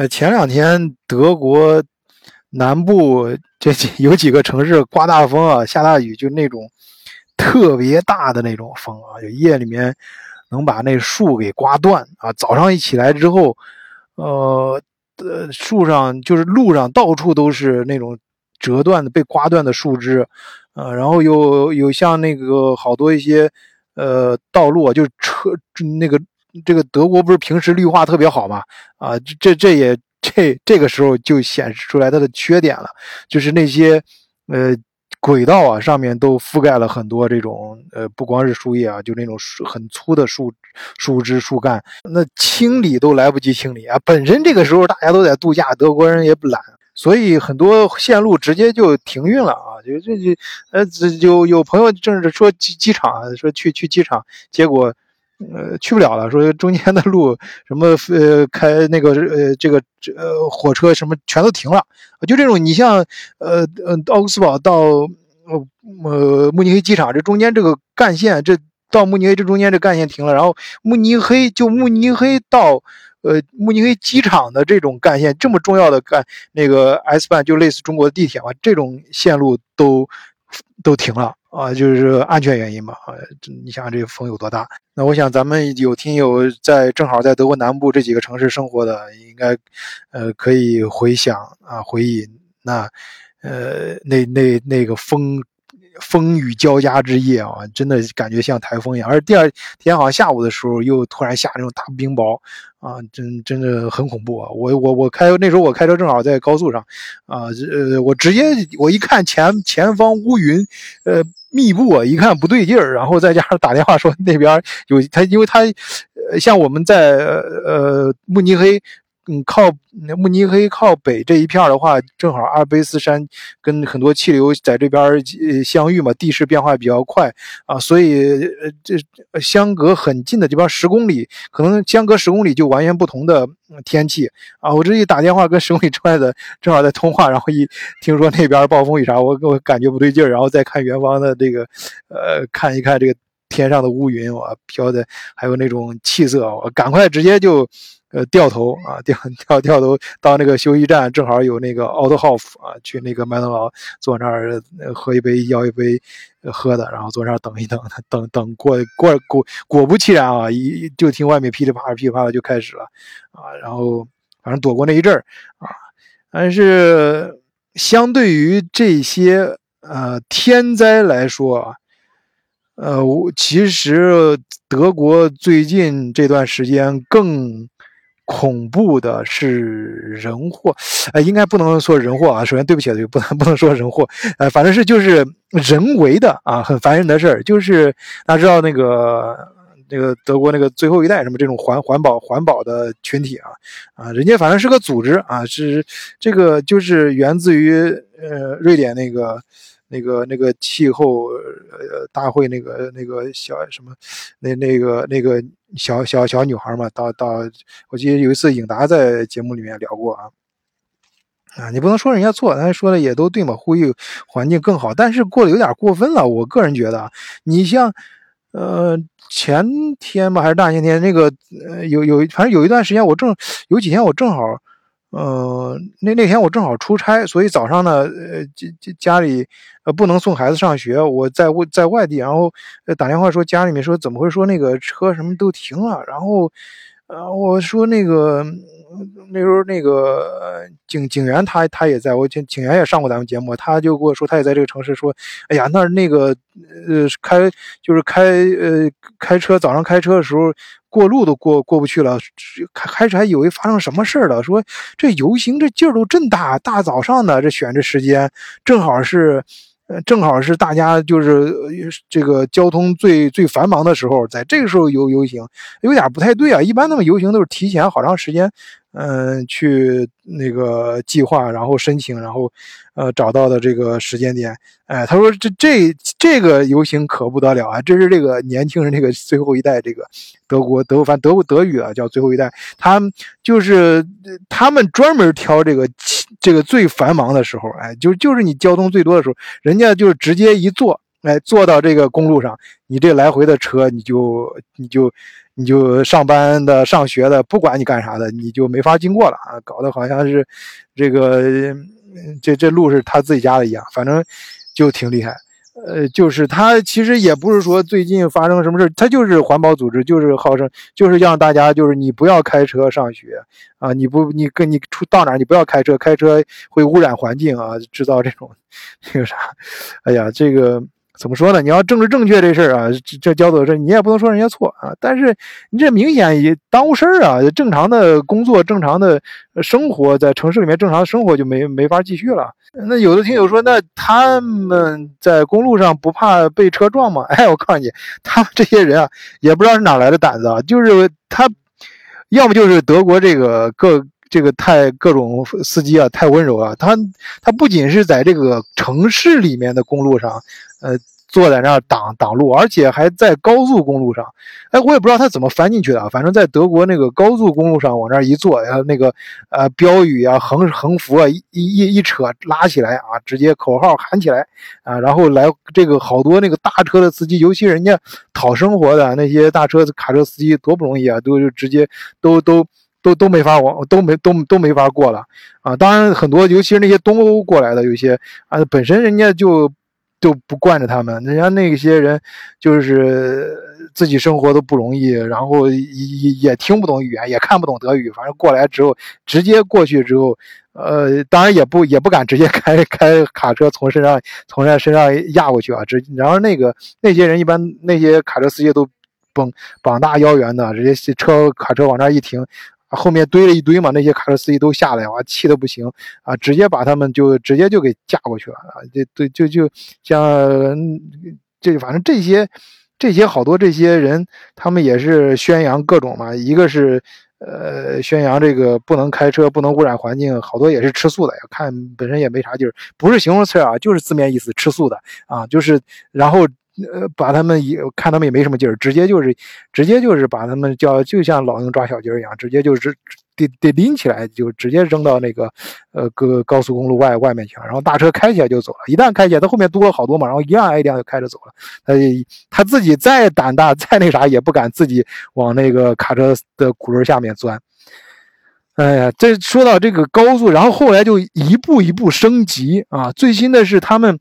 呃，前两天德国南部这几有几个城市刮大风啊，下大雨，就那种特别大的那种风啊，就夜里面能把那树给刮断啊。早上一起来之后，呃，呃，树上就是路上到处都是那种折断的、被刮断的树枝，呃，然后有有像那个好多一些呃道路啊，就是车那个。这个德国不是平时绿化特别好吗？啊，这这也这这个时候就显示出来它的缺点了，就是那些呃轨道啊上面都覆盖了很多这种呃不光是树叶啊，就那种树很粗的树树枝树干，那清理都来不及清理啊。本身这个时候大家都在度假，德国人也不懒，所以很多线路直接就停运了啊。就这就呃有有朋友正是说机机场说去去机场，结果。呃，去不了了。说中间的路什么呃，开那个呃，这个呃火车什么全都停了。就这种，你像呃呃奥克斯堡到呃呃慕尼黑机场，这中间这个干线，这到慕尼黑这中间这干线停了。然后慕尼黑就慕尼黑到呃慕尼黑机场的这种干线，这么重要的干那个 S 班就类似中国的地铁嘛，这种线路都都停了。啊，就是安全原因嘛。啊，你想想这个风有多大？那我想咱们有听友在正好在德国南部这几个城市生活的，应该，呃，可以回想啊，回忆那，呃，那那那个风。风雨交加之夜啊，真的感觉像台风一样。而第二天好像下午的时候，又突然下那种大冰雹啊，真真的很恐怖啊！我我我开那时候我开车正好在高速上，啊呃，我直接我一看前前方乌云，呃密布啊，一看不对劲儿，然后再加上打电话说那边有他，因为他呃像我们在呃慕尼黑。嗯，靠慕尼黑靠北这一片的话，正好阿尔卑斯山跟很多气流在这边相遇嘛，地势变化比较快啊，所以呃这相隔很近的这边十公里，可能相隔十公里就完全不同的天气啊。我这一打电话跟十公里之外的正好在通话，然后一听说那边暴风雨啥，我我感觉不对劲儿，然后再看远方的这个呃看一看这个天上的乌云哇飘的，还有那种气色，我赶快直接就。呃，掉头啊，掉 掉掉头到那个休息站，正好有那个 Auto Hof 啊，去那个麦当劳坐那儿喝一杯，要一杯喝的，然后坐那儿等一等，等等过过果果不其然啊，一就听外面噼里啪啦噼里啪啦就开始了啊，然后反正躲过那一阵儿啊，但是相对于这些呃天灾来说啊。呃，我其实德国最近这段时间更。恐怖的是人祸，呃，应该不能说人祸啊。首先，对不起，不能不能说人祸，呃，反正是就是人为的啊，很烦人的事儿。就是大家知道那个那个德国那个最后一代什么这种环环保环保的群体啊啊，人家反正是个组织啊，是这个就是源自于呃瑞典那个。那个那个气候呃大会那个那个小什么，那那个那个小小小女孩嘛，到到我记得有一次颖达在节目里面聊过啊，啊你不能说人家错，他说的也都对嘛，呼吁环境更好，但是过得有点过分了，我个人觉得，你像呃前天吧还是大前天那个呃有有反正有一段时间我正有几天我正好。嗯，那那天我正好出差，所以早上呢，呃，家家里呃不能送孩子上学，我在外在外地，然后打电话说家里面说怎么会说那个车什么都停了，然后，呃，我说那个那时候那个警警员他他也在我警警员也上过咱们节目，他就跟我说他也在这个城市，说哎呀那那个呃开就是开呃开车早上开车的时候。过路都过过不去了，开开始还以为发生什么事儿了，说这游行这劲儿都真大，大早上的这选这时间，正好是，正好是大家就是这个交通最最繁忙的时候，在这个时候游游行，有点不太对啊。一般他们游行都是提前好长时间。嗯，去那个计划，然后申请，然后，呃，找到的这个时间点，哎，他说这这这个游行可不得了啊！这是这个年轻人这个最后一代，这个德国德反德国德语啊，叫最后一代，他就是他们专门挑这个这个最繁忙的时候，哎，就就是你交通最多的时候，人家就是直接一坐。哎，坐到这个公路上，你这来回的车，你就你就你就上班的、上学的，不管你干啥的，你就没法经过了啊！搞得好像是这个这这路是他自己家的一样，反正就挺厉害。呃，就是他其实也不是说最近发生什么事他就是环保组织，就是号称就是让大家就是你不要开车上学啊，你不你跟你出到哪你不要开车，开车会污染环境啊，制造这种 那个啥，哎呀，这个。怎么说呢？你要政治正确这事儿啊，这这交走这你也不能说人家错啊。但是你这明显也耽误事儿啊！正常的工作、正常的生活，在城市里面正常的生活就没没法继续了。那有的听友说，那他们在公路上不怕被车撞吗？哎，我告诉你，他们这些人啊，也不知道是哪来的胆子啊，就是他，要么就是德国这个各这个太各种司机啊太温柔啊，他他不仅是在这个城市里面的公路上，呃。坐在那儿挡挡路，而且还在高速公路上。哎，我也不知道他怎么翻进去的。反正在德国那个高速公路上往那儿一坐，然后那个呃标语啊、横横幅啊一一一扯拉起来啊，直接口号喊起来啊，然后来这个好多那个大车的司机，尤其人家讨生活的那些大车卡车司机多不容易啊，都就直接都都都都没法往都没都都没法过了啊。当然很多，尤其是那些东欧过来的，有些啊本身人家就。就不惯着他们，人家那些人就是自己生活都不容易，然后也也听不懂语言，也看不懂德语，反正过来之后，直接过去之后，呃，当然也不也不敢直接开开卡车从身上从人家身上压过去啊，直然后那个那些人一般那些卡车司机都绷膀大腰圆的，直接车卡车往那一停。后面堆了一堆嘛，那些卡车司机都下来，哇，气得不行啊！直接把他们就直接就给架过去了啊！就对就就像这反正这些这些好多这些人，他们也是宣扬各种嘛，一个是呃宣扬这个不能开车，不能污染环境，好多也是吃素的呀。看本身也没啥劲儿，不是形容词啊，就是字面意思，吃素的啊，就是然后。呃，把他们也看他们也没什么劲儿，直接就是，直接就是把他们叫，就像老鹰抓小鸡儿一样，直接就是得得拎起来，就直接扔到那个呃各高速公路外外面去了，然后大车开起来就走了。一旦开起来，他后面多了好多嘛，然后一辆挨一辆就开着走了。他他自己再胆大再那啥，也不敢自己往那个卡车的轱辘下面钻。哎呀，这说到这个高速，然后后来就一步一步升级啊。最新的是他们，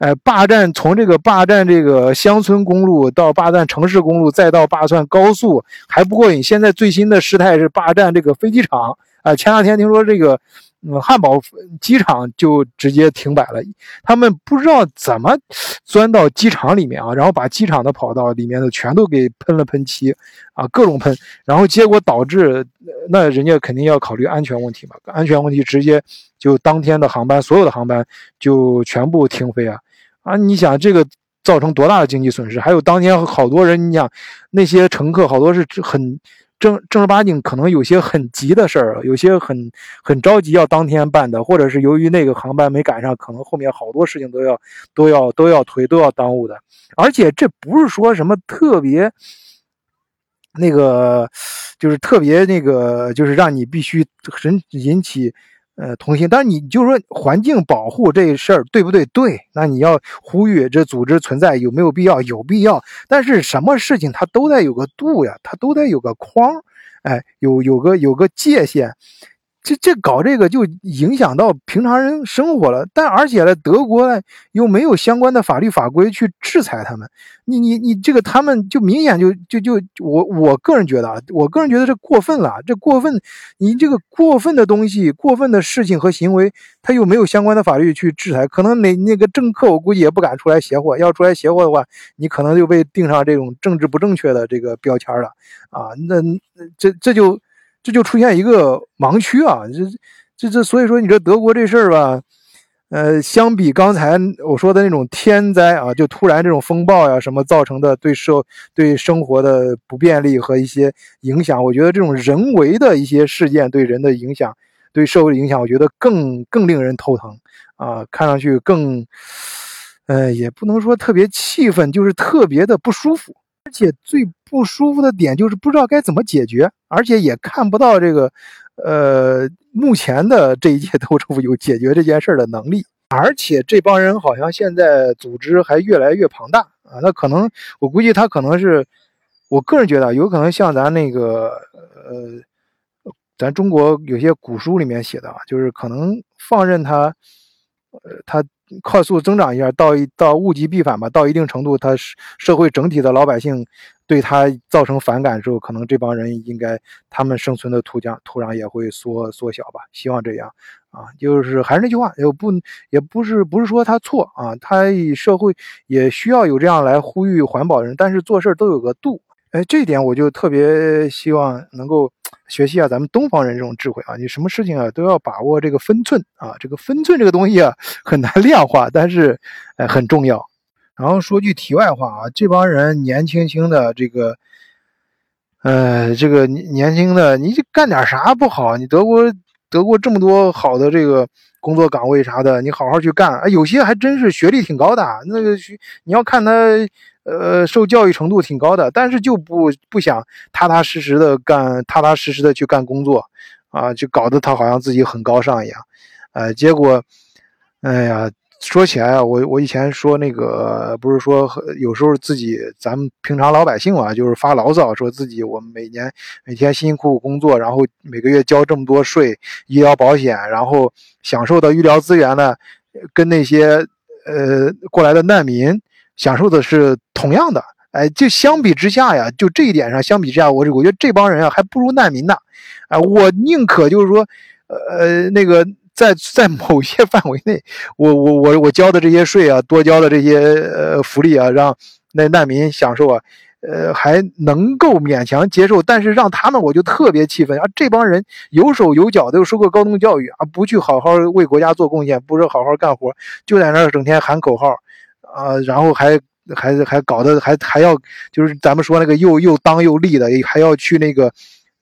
呃，霸占从这个霸占这个乡村公路到霸占城市公路，再到霸占高速还不过瘾。现在最新的事态是霸占这个飞机场啊。前两天听说这个。嗯，汉堡机场就直接停摆了，他们不知道怎么钻到机场里面啊，然后把机场的跑道里面的全都给喷了喷漆，啊，各种喷，然后结果导致那人家肯定要考虑安全问题嘛，安全问题直接就当天的航班所有的航班就全部停飞啊，啊，你想这个造成多大的经济损失？还有当天好多人，你想那些乘客好多是很。正正儿八经，可能有些很急的事儿，有些很很着急要当天办的，或者是由于那个航班没赶上，可能后面好多事情都要都要都要推，都要耽误的。而且这不是说什么特别那个，就是特别那个，就是让你必须很引起。呃，同心，但你就说环境保护这事儿对不对？对，那你要呼吁这组织存在有没有必要？有必要，但是什么事情它都得有个度呀，它都得有个框，哎，有有个有个界限。这这搞这个就影响到平常人生活了，但而且呢，德国呢又没有相关的法律法规去制裁他们。你你你这个他们就明显就就就我我个人觉得啊，我个人觉得这过分了，这过分，你这个过分的东西、过分的事情和行为，他又没有相关的法律去制裁，可能那那个政客我估计也不敢出来邪货，要出来邪货的话，你可能就被定上这种政治不正确的这个标签了啊。那这这就。这就出现一个盲区啊！这、这、这，所以说你这德国这事儿吧，呃，相比刚才我说的那种天灾啊，就突然这种风暴呀什么造成的对社、对生活的不便利和一些影响，我觉得这种人为的一些事件对人的影响、对社会的影响，我觉得更更令人头疼啊！看上去更，呃，也不能说特别气愤，就是特别的不舒服。而且最不舒服的点就是不知道该怎么解决，而且也看不到这个，呃，目前的这一届州政府有解决这件事的能力。而且这帮人好像现在组织还越来越庞大啊，那可能我估计他可能是，我个人觉得，有可能像咱那个呃，咱中国有些古书里面写的啊，就是可能放任他，呃，他快速增长一下，到一到物极必反吧，到一定程度，它社会整体的老百姓。对他造成反感之后，可能这帮人应该他们生存的土壤土壤也会缩缩小吧。希望这样啊，就是还是那句话，也不也不是不是说他错啊，他社会也需要有这样来呼吁环保人，但是做事都有个度。哎，这一点我就特别希望能够学习一下咱们东方人这种智慧啊，你什么事情啊都要把握这个分寸啊，这个分寸这个东西啊很难 量化，但是呃很重要。然后说句题外话啊，这帮人年轻轻的这个，呃，这个年轻的，你干点啥不好？你德国德国这么多好的这个工作岗位啥的，你好好去干哎！有些还真是学历挺高的，那个你要看他，呃，受教育程度挺高的，但是就不不想踏踏实实的干，踏踏实实的去干工作啊，就搞得他好像自己很高尚一样，呃，结果，哎呀。说起来啊，我我以前说那个不是说有时候自己咱们平常老百姓啊，就是发牢骚，说自己我们每年每天辛辛苦苦工作，然后每个月交这么多税、医疗保险，然后享受的医疗资源呢，跟那些呃过来的难民享受的是同样的。哎，就相比之下呀，就这一点上相比之下，我我觉得这帮人啊还不如难民呢。哎，我宁可就是说，呃那个。在在某些范围内，我我我我交的这些税啊，多交的这些呃福利啊，让那难民享受啊，呃还能够勉强接受，但是让他们我就特别气愤啊！这帮人有手有脚的，又受过高等教育啊，不去好好为国家做贡献，不是好好干活，就在那儿整天喊口号啊，然后还还还搞得还还要就是咱们说那个又又当又立的，还要去那个。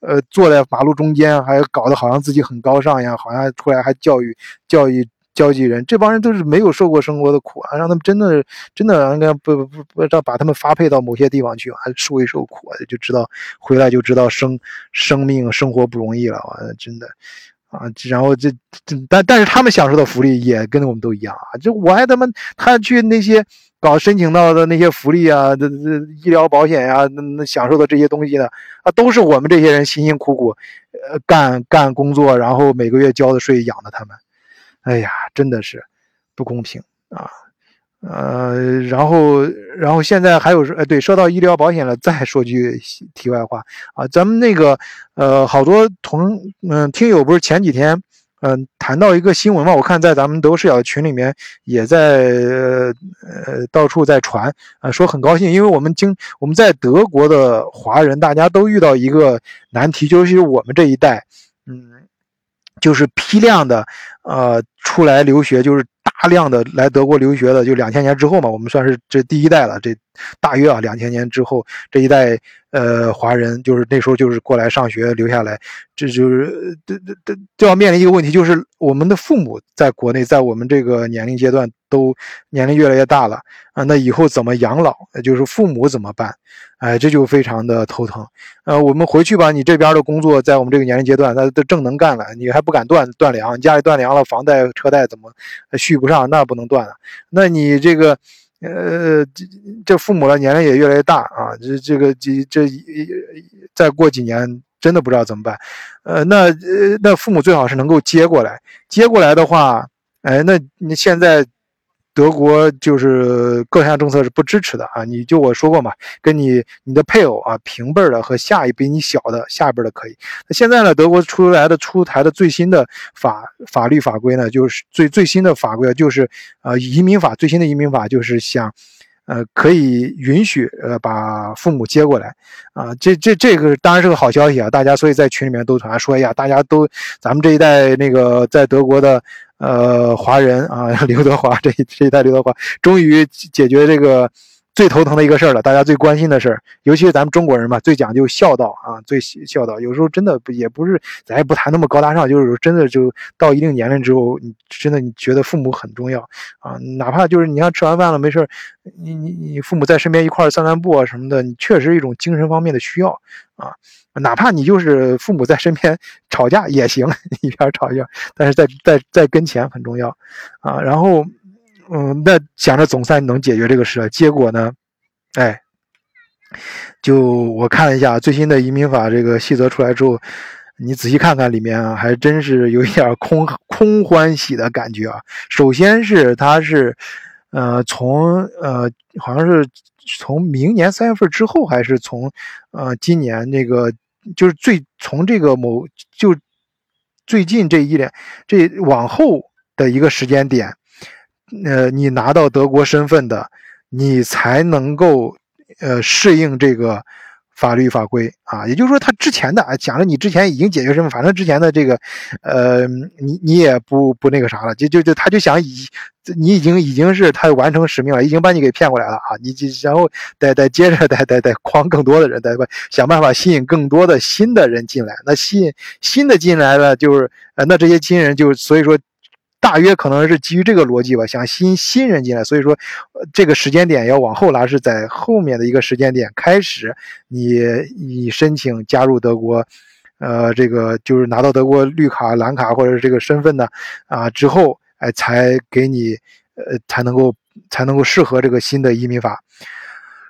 呃，坐在马路中间，还搞得好像自己很高尚一样，好像出来还教育教育交际人。这帮人都是没有受过生活的苦啊，让他们真的真的应该不不不让把他们发配到某些地方去，还受一受苦，就知道回来就知道生生命生活不容易了。啊，真的啊，然后这这但但是他们享受的福利也跟我们都一样啊。就我还他妈他去那些。搞申请到的那些福利啊，这这医疗保险呀，那那享受的这些东西呢，啊，都是我们这些人辛辛苦苦，呃，干干工作，然后每个月交的税养的他们。哎呀，真的是不公平啊！呃，然后然后现在还有呃，对，说到医疗保险了，再说句题外话啊，咱们那个呃，好多同嗯听友不是前几天。嗯，谈到一个新闻嘛，我看在咱们德国视角群里面也在呃到处在传啊，说很高兴，因为我们经我们在德国的华人，大家都遇到一个难题，就是我们这一代，嗯，就是批量的呃出来留学，就是大量的来德国留学的，就两千年之后嘛，我们算是这第一代了，这大约啊两千年之后这一代。呃，华人就是那时候就是过来上学留下来，这就是这这这就要面临一个问题，就是我们的父母在国内，在我们这个年龄阶段都年龄越来越大了啊，那以后怎么养老？就是父母怎么办？哎，这就非常的头疼。呃，我们回去吧，你这边的工作在我们这个年龄阶段，那都正能干了，你还不敢断断粮，家里断粮了，房贷车贷怎么续不上？那不能断了。那你这个。呃，这这父母的年龄也越来越大啊，这这个这这再过几年真的不知道怎么办。呃，那呃那父母最好是能够接过来，接过来的话，哎，那你现在。德国就是各项政策是不支持的啊！你就我说过嘛，跟你你的配偶啊平辈的和下一比你小的下辈的可以。那现在呢，德国出来的出台的最新的法法律法规呢，就是最最新的法规就是呃移民法最新的移民法就是想，呃可以允许呃把父母接过来啊。这这这个当然是个好消息啊！大家所以在群里面都传说呀，大家都咱们这一代那个在德国的。呃，华人啊，刘德华这这一代刘德华终于解决这个最头疼的一个事儿了，大家最关心的事儿，尤其是咱们中国人嘛，最讲究孝道啊，最孝道。有时候真的也不是，咱也不谈那么高大上，就是真的就到一定年龄之后，你真的你觉得父母很重要啊，哪怕就是你看吃完饭了没事你你你父母在身边一块儿散散步啊什么的，你确实一种精神方面的需要啊。哪怕你就是父母在身边吵架也行，一边吵一边，但是在在在跟前很重要，啊，然后，嗯，那想着总算能解决这个事了，结果呢，哎，就我看了一下最新的移民法这个细则出来之后，你仔细看看里面啊，还真是有一点空 空欢喜的感觉啊。首先是它是，呃，从呃好像是从明年三月份之后，还是从呃今年那个就是最从这个某就最近这一年这往后的一个时间点，呃，你拿到德国身份的，你才能够。呃，适应这个法律法规啊，也就是说，他之前的啊，讲了你之前已经解决身份，反正之前的这个，呃，你你也不不那个啥了，就就就他就想以你已经已经是他完成使命了，已经把你给骗过来了啊，你就然后再再接着再再再诓更多的人，再想办法吸引更多的新的人进来，那吸引新的进来了，就是呃，那这些新人就所以说。大约可能是基于这个逻辑吧，想吸引新人进来，所以说，这个时间点要往后拉，是在后面的一个时间点开始，你你申请加入德国，呃，这个就是拿到德国绿卡、蓝卡或者是这个身份呢啊之后，哎，才给你，呃，才能够才能够适合这个新的移民法。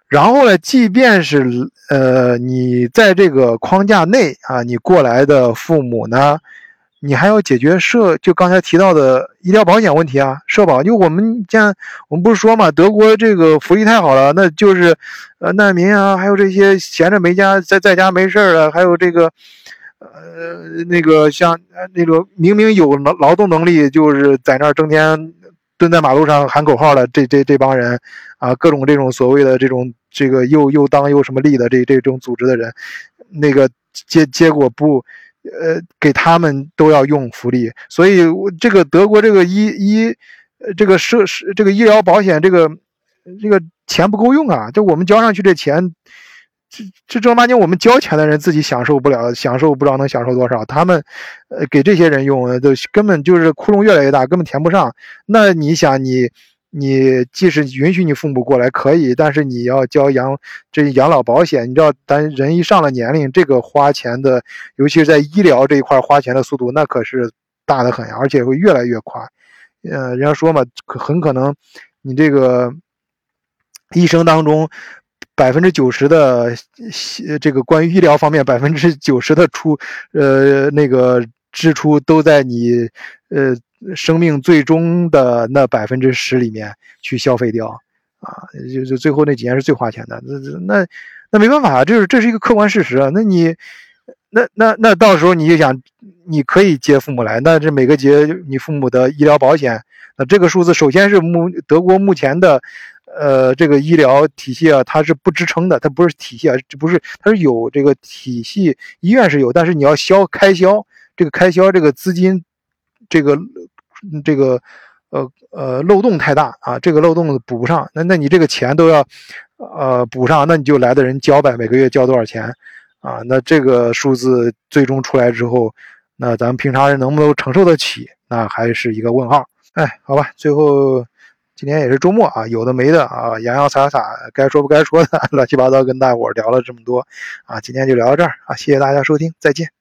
然后呢，即便是呃你在这个框架内啊，你过来的父母呢。你还要解决社，就刚才提到的医疗保险问题啊，社保。就我们像我们不是说嘛，德国这个福利太好了，那就是，呃，难民啊，还有这些闲着没家在在家没事儿的，还有这个，呃，那个像那个明明有劳劳动能力，就是在那儿整天蹲在马路上喊口号的这这这帮人，啊，各种这种所谓的这种这个又又当又什么立的这这种组织的人，那个结结果不。呃，给他们都要用福利，所以这个德国这个医医，这个社是这个医疗保险，这个这个钱不够用啊！就我们交上去这钱，这这正儿八经我们交钱的人自己享受不了，享受不知道能享受多少，他们呃给这些人用，都根本就是窟窿越来越大，根本填不上。那你想？你你即使允许你父母过来可以，但是你要交养这养老保险。你知道，咱人一上了年龄，这个花钱的，尤其是在医疗这一块花钱的速度，那可是大的很，而且会越来越快。呃，人家说嘛，很可能你这个一生当中百分之九十的这个关于医疗方面百分之九十的出呃那个支出都在你呃。生命最终的那百分之十里面去消费掉，啊，就就最后那几年是最花钱的。那那那没办法，这是这是一个客观事实啊。那你那那那到时候你就想，你可以接父母来，那这每个节你父母的医疗保险，那这个数字首先是目德国目前的呃这个医疗体系啊，它是不支撑的，它不是体系啊，这不是它是有这个体系，医院是有，但是你要消开销，这个开销这个资金。这个，这个，呃呃，漏洞太大啊！这个漏洞补不上，那那你这个钱都要，呃，补上，那你就来的人交呗，每个月交多少钱啊？那这个数字最终出来之后，那咱们平常人能不能承受得起？那还是一个问号。哎，好吧，最后今天也是周末啊，有的没的啊，洋洋洒洒，该说不该说的，乱七八糟跟大伙聊了这么多啊，今天就聊到这儿啊，谢谢大家收听，再见。